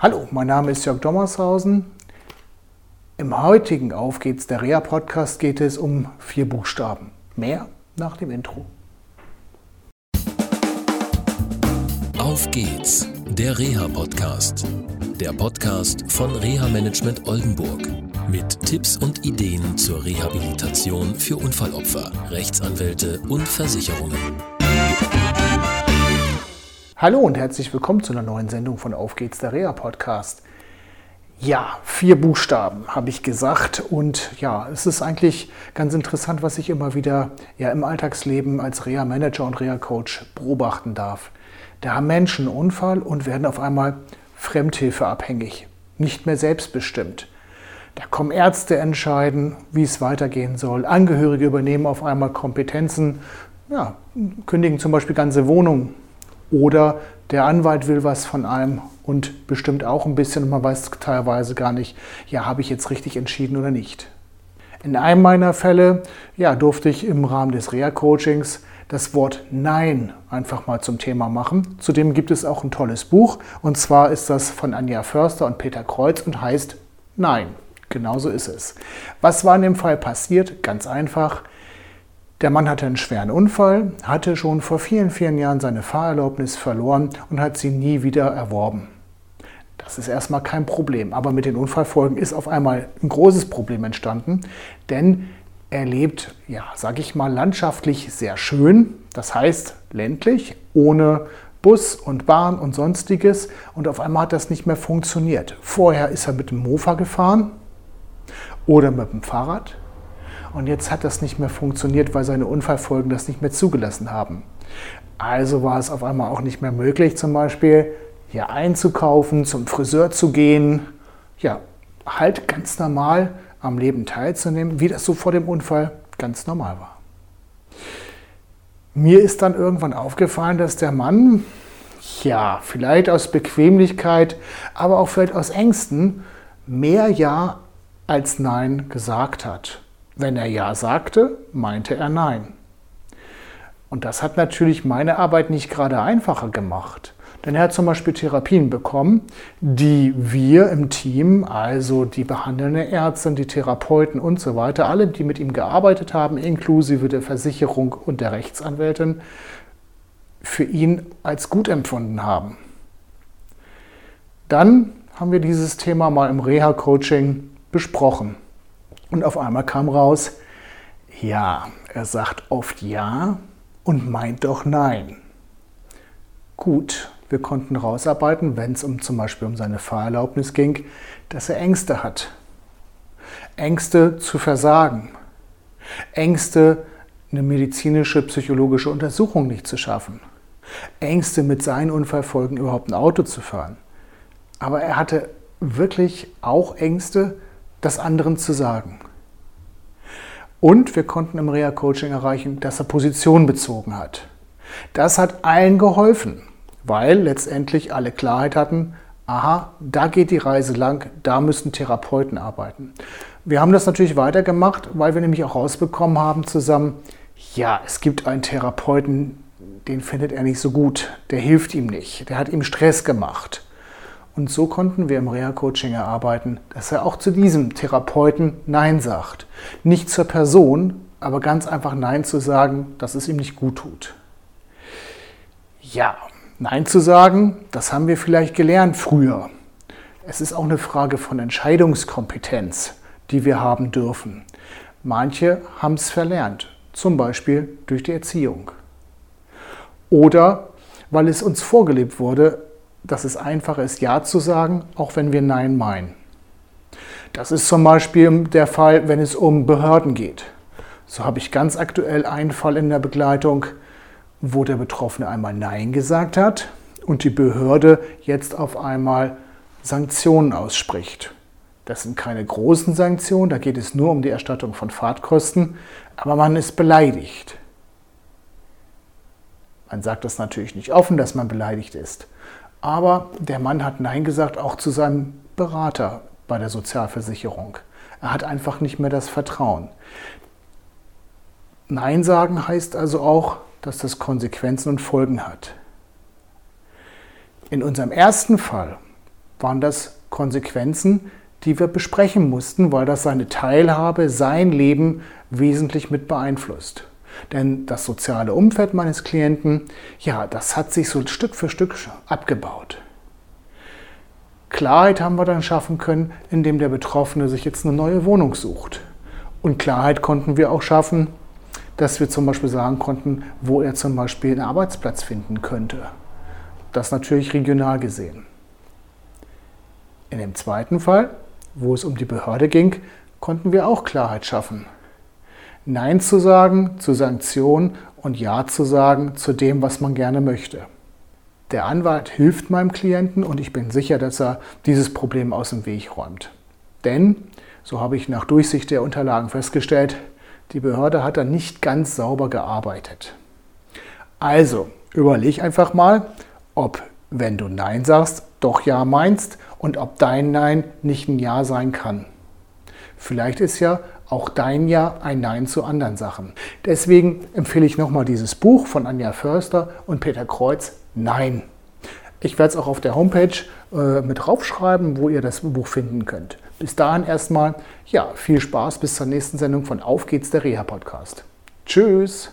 Hallo, mein Name ist Jörg Dommershausen. Im heutigen Auf geht's der Reha Podcast geht es um vier Buchstaben. Mehr nach dem Intro. Auf geht's, der Reha Podcast. Der Podcast von Reha Management Oldenburg mit Tipps und Ideen zur Rehabilitation für Unfallopfer, Rechtsanwälte und Versicherungen. Hallo und herzlich willkommen zu einer neuen Sendung von Auf geht's, der Reha Podcast. Ja, vier Buchstaben habe ich gesagt und ja, es ist eigentlich ganz interessant, was ich immer wieder ja, im Alltagsleben als Reha-Manager und Reha-Coach beobachten darf. Da haben Menschen einen Unfall und werden auf einmal fremdhilfeabhängig, nicht mehr selbstbestimmt. Da kommen Ärzte entscheiden, wie es weitergehen soll. Angehörige übernehmen auf einmal Kompetenzen, ja, kündigen zum Beispiel ganze Wohnungen oder der Anwalt will was von einem und bestimmt auch ein bisschen und man weiß teilweise gar nicht, ja, habe ich jetzt richtig entschieden oder nicht. In einem meiner Fälle ja, durfte ich im Rahmen des Reha-Coachings das Wort Nein einfach mal zum Thema machen. Zudem gibt es auch ein tolles Buch und zwar ist das von Anja Förster und Peter Kreuz und heißt Nein. Genauso ist es. Was war in dem Fall passiert? Ganz einfach. Der Mann hatte einen schweren Unfall, hatte schon vor vielen, vielen Jahren seine Fahrerlaubnis verloren und hat sie nie wieder erworben. Das ist erstmal kein Problem, aber mit den Unfallfolgen ist auf einmal ein großes Problem entstanden, denn er lebt, ja, sag ich mal, landschaftlich sehr schön, das heißt ländlich, ohne Bus und Bahn und sonstiges und auf einmal hat das nicht mehr funktioniert. Vorher ist er mit dem Mofa gefahren oder mit dem Fahrrad und jetzt hat das nicht mehr funktioniert, weil seine Unfallfolgen das nicht mehr zugelassen haben. Also war es auf einmal auch nicht mehr möglich, zum Beispiel hier einzukaufen, zum Friseur zu gehen, ja, halt ganz normal am Leben teilzunehmen, wie das so vor dem Unfall ganz normal war. Mir ist dann irgendwann aufgefallen, dass der Mann, ja, vielleicht aus Bequemlichkeit, aber auch vielleicht aus Ängsten, mehr Ja als Nein gesagt hat. Wenn er Ja sagte, meinte er Nein. Und das hat natürlich meine Arbeit nicht gerade einfacher gemacht. Denn er hat zum Beispiel Therapien bekommen, die wir im Team, also die behandelnde Ärzte, die Therapeuten und so weiter, alle, die mit ihm gearbeitet haben, inklusive der Versicherung und der Rechtsanwältin, für ihn als gut empfunden haben. Dann haben wir dieses Thema mal im Reha-Coaching besprochen. Und auf einmal kam raus, ja, er sagt oft ja und meint doch nein. Gut, wir konnten rausarbeiten, wenn es um zum Beispiel um seine Fahrerlaubnis ging, dass er Ängste hat. Ängste zu versagen. Ängste, eine medizinische, psychologische Untersuchung nicht zu schaffen. Ängste, mit seinen Unfallfolgen überhaupt ein Auto zu fahren. Aber er hatte wirklich auch Ängste, das anderen zu sagen. Und wir konnten im Reha-Coaching erreichen, dass er Position bezogen hat. Das hat allen geholfen, weil letztendlich alle Klarheit hatten, aha, da geht die Reise lang, da müssen Therapeuten arbeiten. Wir haben das natürlich weitergemacht, weil wir nämlich auch rausbekommen haben zusammen, ja, es gibt einen Therapeuten, den findet er nicht so gut, der hilft ihm nicht, der hat ihm Stress gemacht. Und so konnten wir im Reha-Coaching erarbeiten, dass er auch zu diesem Therapeuten Nein sagt. Nicht zur Person, aber ganz einfach Nein zu sagen, dass es ihm nicht gut tut. Ja, Nein zu sagen, das haben wir vielleicht gelernt früher. Es ist auch eine Frage von Entscheidungskompetenz, die wir haben dürfen. Manche haben es verlernt, zum Beispiel durch die Erziehung. Oder weil es uns vorgelebt wurde, dass es einfacher ist, Ja zu sagen, auch wenn wir Nein meinen. Das ist zum Beispiel der Fall, wenn es um Behörden geht. So habe ich ganz aktuell einen Fall in der Begleitung, wo der Betroffene einmal Nein gesagt hat und die Behörde jetzt auf einmal Sanktionen ausspricht. Das sind keine großen Sanktionen, da geht es nur um die Erstattung von Fahrtkosten, aber man ist beleidigt. Man sagt das natürlich nicht offen, dass man beleidigt ist. Aber der Mann hat Nein gesagt, auch zu seinem Berater bei der Sozialversicherung. Er hat einfach nicht mehr das Vertrauen. Nein sagen heißt also auch, dass das Konsequenzen und Folgen hat. In unserem ersten Fall waren das Konsequenzen, die wir besprechen mussten, weil das seine Teilhabe, sein Leben wesentlich mit beeinflusst. Denn das soziale Umfeld meines Klienten, ja, das hat sich so Stück für Stück abgebaut. Klarheit haben wir dann schaffen können, indem der Betroffene sich jetzt eine neue Wohnung sucht. Und Klarheit konnten wir auch schaffen, dass wir zum Beispiel sagen konnten, wo er zum Beispiel einen Arbeitsplatz finden könnte. Das natürlich regional gesehen. In dem zweiten Fall, wo es um die Behörde ging, konnten wir auch Klarheit schaffen. Nein zu sagen zu Sanktionen und Ja zu sagen zu dem, was man gerne möchte. Der Anwalt hilft meinem Klienten und ich bin sicher, dass er dieses Problem aus dem Weg räumt. Denn, so habe ich nach Durchsicht der Unterlagen festgestellt, die Behörde hat da nicht ganz sauber gearbeitet. Also, überleg einfach mal, ob, wenn du Nein sagst, doch Ja meinst und ob dein Nein nicht ein Ja sein kann. Vielleicht ist ja auch dein Ja ein Nein zu anderen Sachen. Deswegen empfehle ich nochmal dieses Buch von Anja Förster und Peter Kreuz, Nein. Ich werde es auch auf der Homepage äh, mit draufschreiben, wo ihr das Buch finden könnt. Bis dahin erstmal, ja, viel Spaß bis zur nächsten Sendung von Auf geht's, der Reha-Podcast. Tschüss!